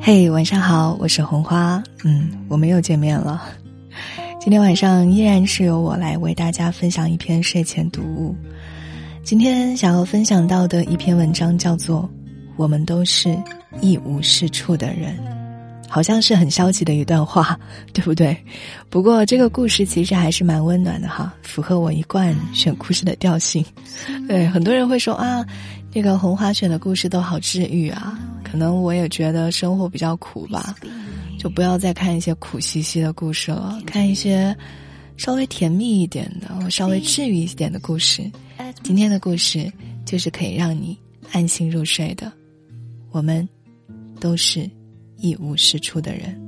嘿，晚上好，我是红花。嗯，我们又见面了。今天晚上依然是由我来为大家分享一篇睡前读物。今天想要分享到的一篇文章叫做《我们都是一无是处的人》，好像是很消极的一段话，对不对？不过这个故事其实还是蛮温暖的哈，符合我一贯选故事的调性。对，很多人会说啊，这个红花选的故事都好治愈啊。可能我也觉得生活比较苦吧，就不要再看一些苦兮兮的故事了，看一些稍微甜蜜一点的、稍微治愈一点的故事。今天的故事就是可以让你安心入睡的。我们都是一无是处的人。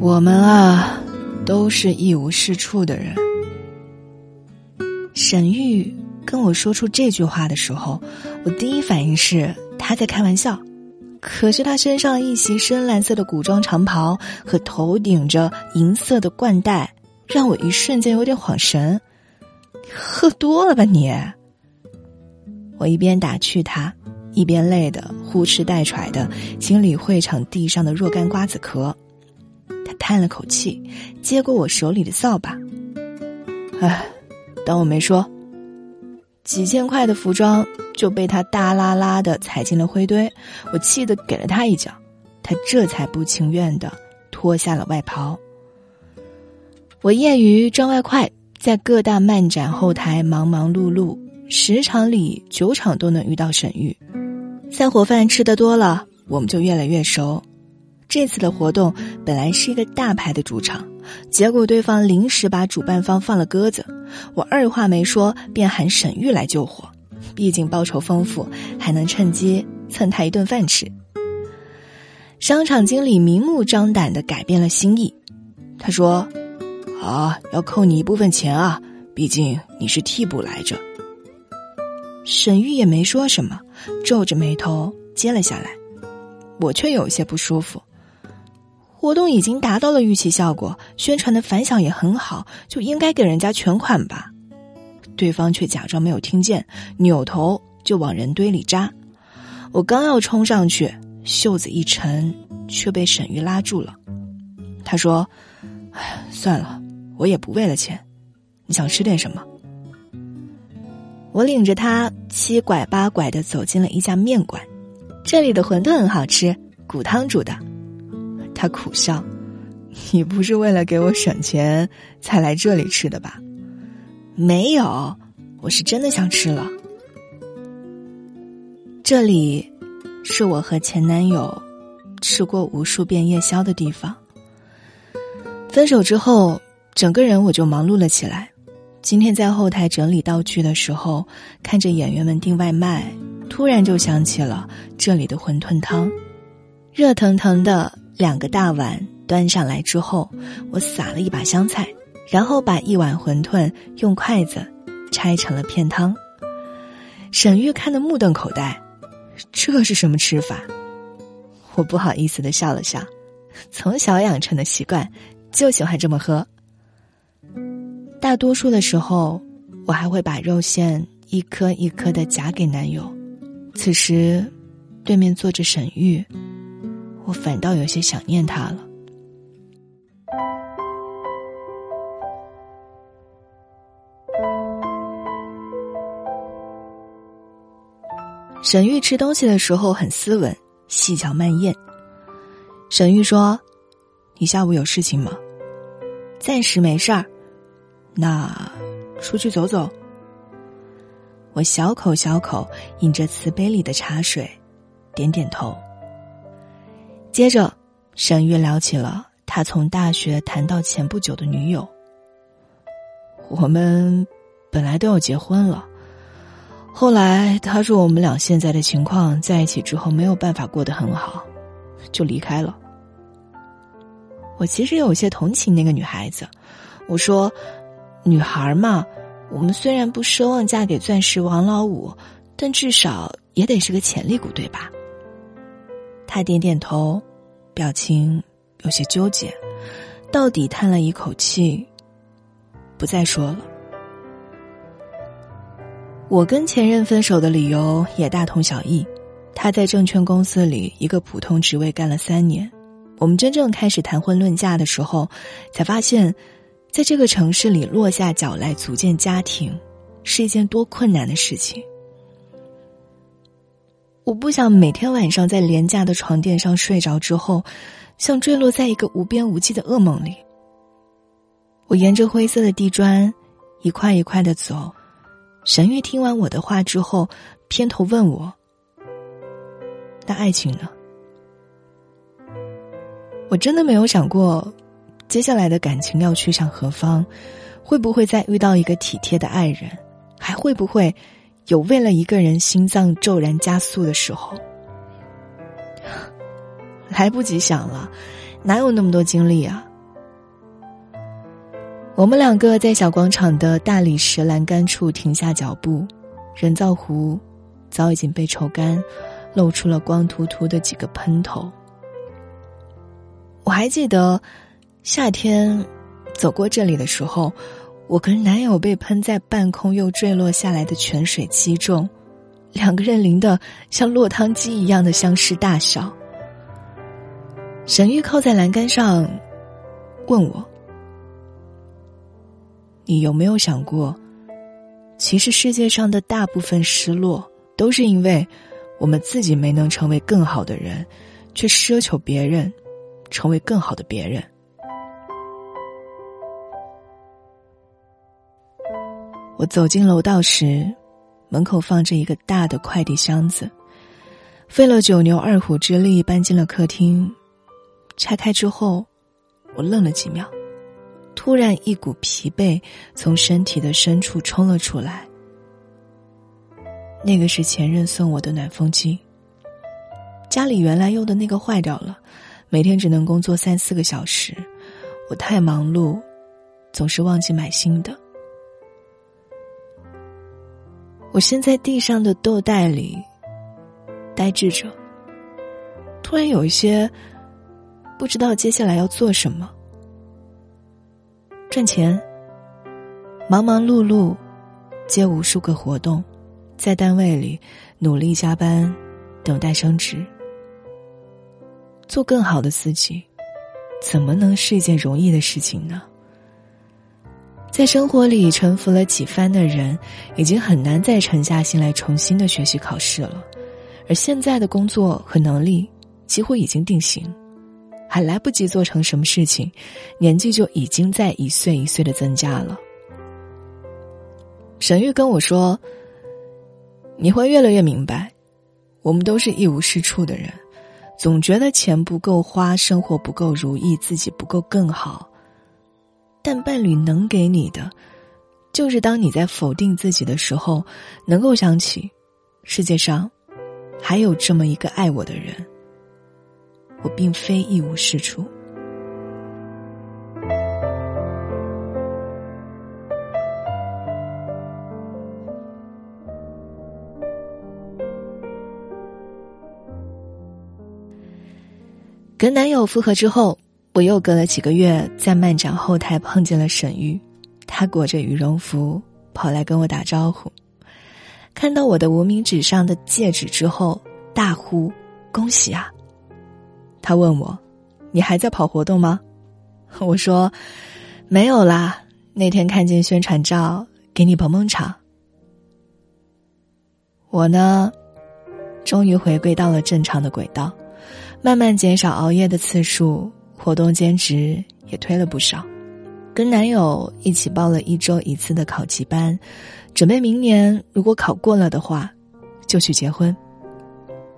我们啊，都是一无是处的人。沈玉跟我说出这句话的时候，我第一反应是他在开玩笑。可是他身上一袭深蓝色的古装长袍和头顶着银色的冠带，让我一瞬间有点恍神。喝多了吧你？我一边打趣他，一边累得呼哧带喘的清理会场地上的若干瓜子壳。他叹了口气，接过我手里的扫把。唉，当我没说。几千块的服装就被他大啦啦的踩进了灰堆，我气得给了他一脚，他这才不情愿的脱下了外袍。我业余赚外快，在各大漫展后台忙忙碌碌，十场里九场都能遇到沈玉。散伙饭吃的多了，我们就越来越熟。这次的活动本来是一个大牌的主场，结果对方临时把主办方放了鸽子，我二话没说便喊沈玉来救火，毕竟报酬丰富，还能趁机蹭他一顿饭吃。商场经理明目张胆的改变了心意，他说：“啊，要扣你一部分钱啊，毕竟你是替补来着。”沈玉也没说什么，皱着眉头接了下来，我却有些不舒服。活动已经达到了预期效果，宣传的反响也很好，就应该给人家全款吧。对方却假装没有听见，扭头就往人堆里扎。我刚要冲上去，袖子一沉，却被沈玉拉住了。他说：“哎，算了，我也不为了钱。你想吃点什么？”我领着他七拐八拐的走进了一家面馆，这里的馄饨很好吃，骨汤煮的。他苦笑：“你不是为了给我省钱才来这里吃的吧？”“没有，我是真的想吃了。”这里是我和前男友吃过无数遍夜宵的地方。分手之后，整个人我就忙碌了起来。今天在后台整理道具的时候，看着演员们订外卖，突然就想起了这里的馄饨汤，热腾腾的。两个大碗端上来之后，我撒了一把香菜，然后把一碗馄饨用筷子拆成了片汤。沈玉看得目瞪口呆，这是什么吃法？我不好意思的笑了笑，从小养成的习惯，就喜欢这么喝。大多数的时候，我还会把肉馅一颗一颗的夹给男友。此时，对面坐着沈玉。我反倒有些想念他了。沈玉吃东西的时候很斯文，细嚼慢咽。沈玉说：“你下午有事情吗？”“暂时没事儿。”“那出去走走。”我小口小口饮着瓷杯里的茶水，点点头。接着，沈玉聊起了他从大学谈到前不久的女友。我们本来都要结婚了，后来他说我们俩现在的情况在一起之后没有办法过得很好，就离开了。我其实有些同情那个女孩子，我说：“女孩嘛，我们虽然不奢望嫁给钻石王老五，但至少也得是个潜力股，对吧？”他点点头。表情有些纠结，到底叹了一口气，不再说了。我跟前任分手的理由也大同小异，他在证券公司里一个普通职位干了三年，我们真正开始谈婚论嫁的时候，才发现，在这个城市里落下脚来组建家庭，是一件多困难的事情。我不想每天晚上在廉价的床垫上睡着之后，像坠落在一个无边无际的噩梦里。我沿着灰色的地砖，一块一块的走。沈玉听完我的话之后，偏头问我：“那爱情呢？”我真的没有想过，接下来的感情要去向何方，会不会再遇到一个体贴的爱人，还会不会？有为了一个人心脏骤然加速的时候，来不及想了，哪有那么多精力啊？我们两个在小广场的大理石栏杆处停下脚步，人造湖早已经被抽干，露出了光秃秃的几个喷头。我还记得夏天走过这里的时候。我跟男友被喷在半空又坠落下来的泉水击中，两个人淋得像落汤鸡一样的相视大笑。沈玉靠在栏杆上，问我：“你有没有想过，其实世界上的大部分失落，都是因为我们自己没能成为更好的人，却奢求别人成为更好的别人。”我走进楼道时，门口放着一个大的快递箱子，费了九牛二虎之力搬进了客厅。拆开之后，我愣了几秒，突然一股疲惫从身体的深处冲了出来。那个是前任送我的暖风机。家里原来用的那个坏掉了，每天只能工作三四个小时，我太忙碌，总是忘记买新的。我陷在地上的豆袋里，呆滞着。突然有一些不知道接下来要做什么。赚钱，忙忙碌碌，接无数个活动，在单位里努力加班，等待升职。做更好的自己，怎么能是一件容易的事情呢？在生活里沉浮了几番的人，已经很难再沉下心来重新的学习考试了。而现在的工作和能力几乎已经定型，还来不及做成什么事情，年纪就已经在一岁一岁的增加了。沈玉跟我说：“你会越来越明白，我们都是一无是处的人，总觉得钱不够花，生活不够如意，自己不够更好。”但伴侣能给你的，就是当你在否定自己的时候，能够想起，世界上还有这么一个爱我的人。我并非一无是处。跟男友复合之后。我又隔了几个月，在漫展后台碰见了沈玉，他裹着羽绒服跑来跟我打招呼，看到我的无名指上的戒指之后，大呼恭喜啊！他问我：“你还在跑活动吗？”我说：“没有啦，那天看见宣传照，给你捧捧场。”我呢，终于回归到了正常的轨道，慢慢减少熬夜的次数。活动兼职也推了不少，跟男友一起报了一周一次的考级班，准备明年如果考过了的话，就去结婚。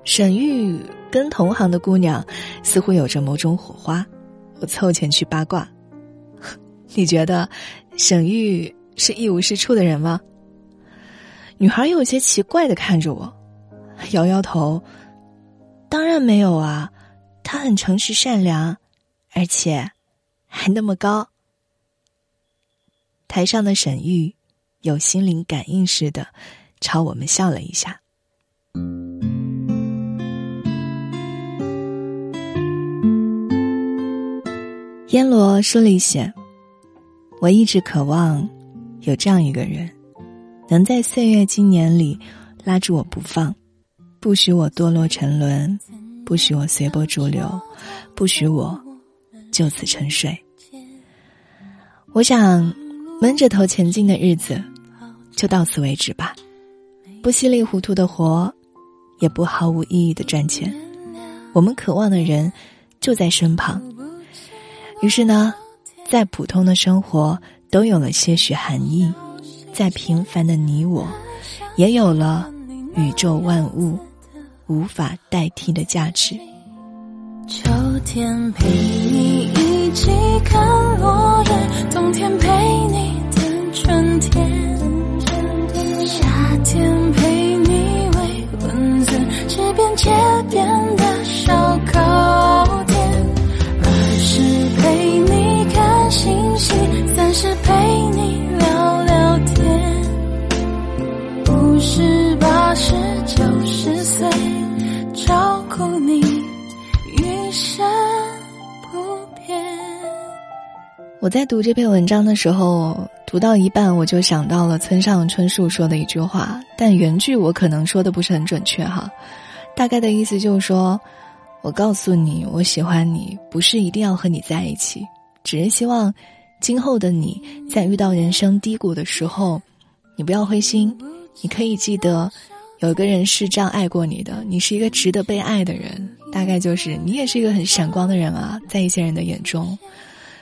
沈玉跟同行的姑娘似乎有着某种火花，我凑前去八卦。你觉得沈玉是一无是处的人吗？女孩有些奇怪的看着我，摇摇头，当然没有啊，他很诚实善良。而且，还那么高。台上的沈玉有心灵感应似的，朝我们笑了一下。烟罗书里写：“我一直渴望有这样一个人，能在岁月经年里拉住我不放，不许我堕落沉沦，不许我随波逐流，不许我就此沉睡。我想，闷着头前进的日子，就到此为止吧。不稀里糊涂的活，也不毫无意义的赚钱。我们渴望的人，就在身旁。”于是呢，再普通的生活都有了些许含义，再平凡的你我，也有了宇宙万物无法代替的价值。天陪你一起看落叶，冬天陪你等春天，夏天陪你喂蚊子，吃遍街边的烧烤。是陪你看星星，三是陪你聊聊天，五十八十我在读这篇文章的时候，读到一半我就想到了村上春树说的一句话，但原句我可能说的不是很准确哈。大概的意思就是说，我告诉你，我喜欢你，不是一定要和你在一起，只是希望。今后的你在遇到人生低谷的时候，你不要灰心，你可以记得，有个人是这样爱过你的，你是一个值得被爱的人，大概就是你也是一个很闪光的人啊，在一些人的眼中，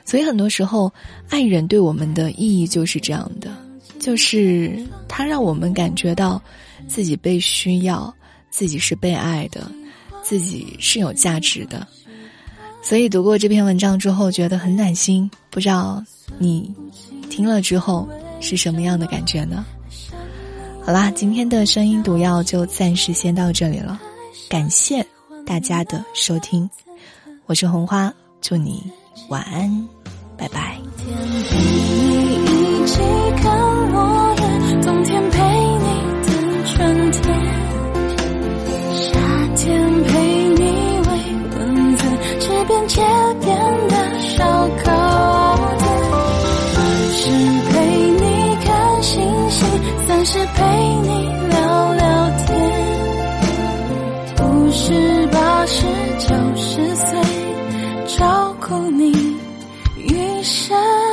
所以很多时候，爱人对我们的意义就是这样的，就是他让我们感觉到自己被需要，自己是被爱的，自己是有价值的。所以读过这篇文章之后，觉得很暖心。不知道你听了之后是什么样的感觉呢？好啦，今天的声音毒药就暂时先到这里了，感谢大家的收听，我是红花，祝你晚安，拜拜。深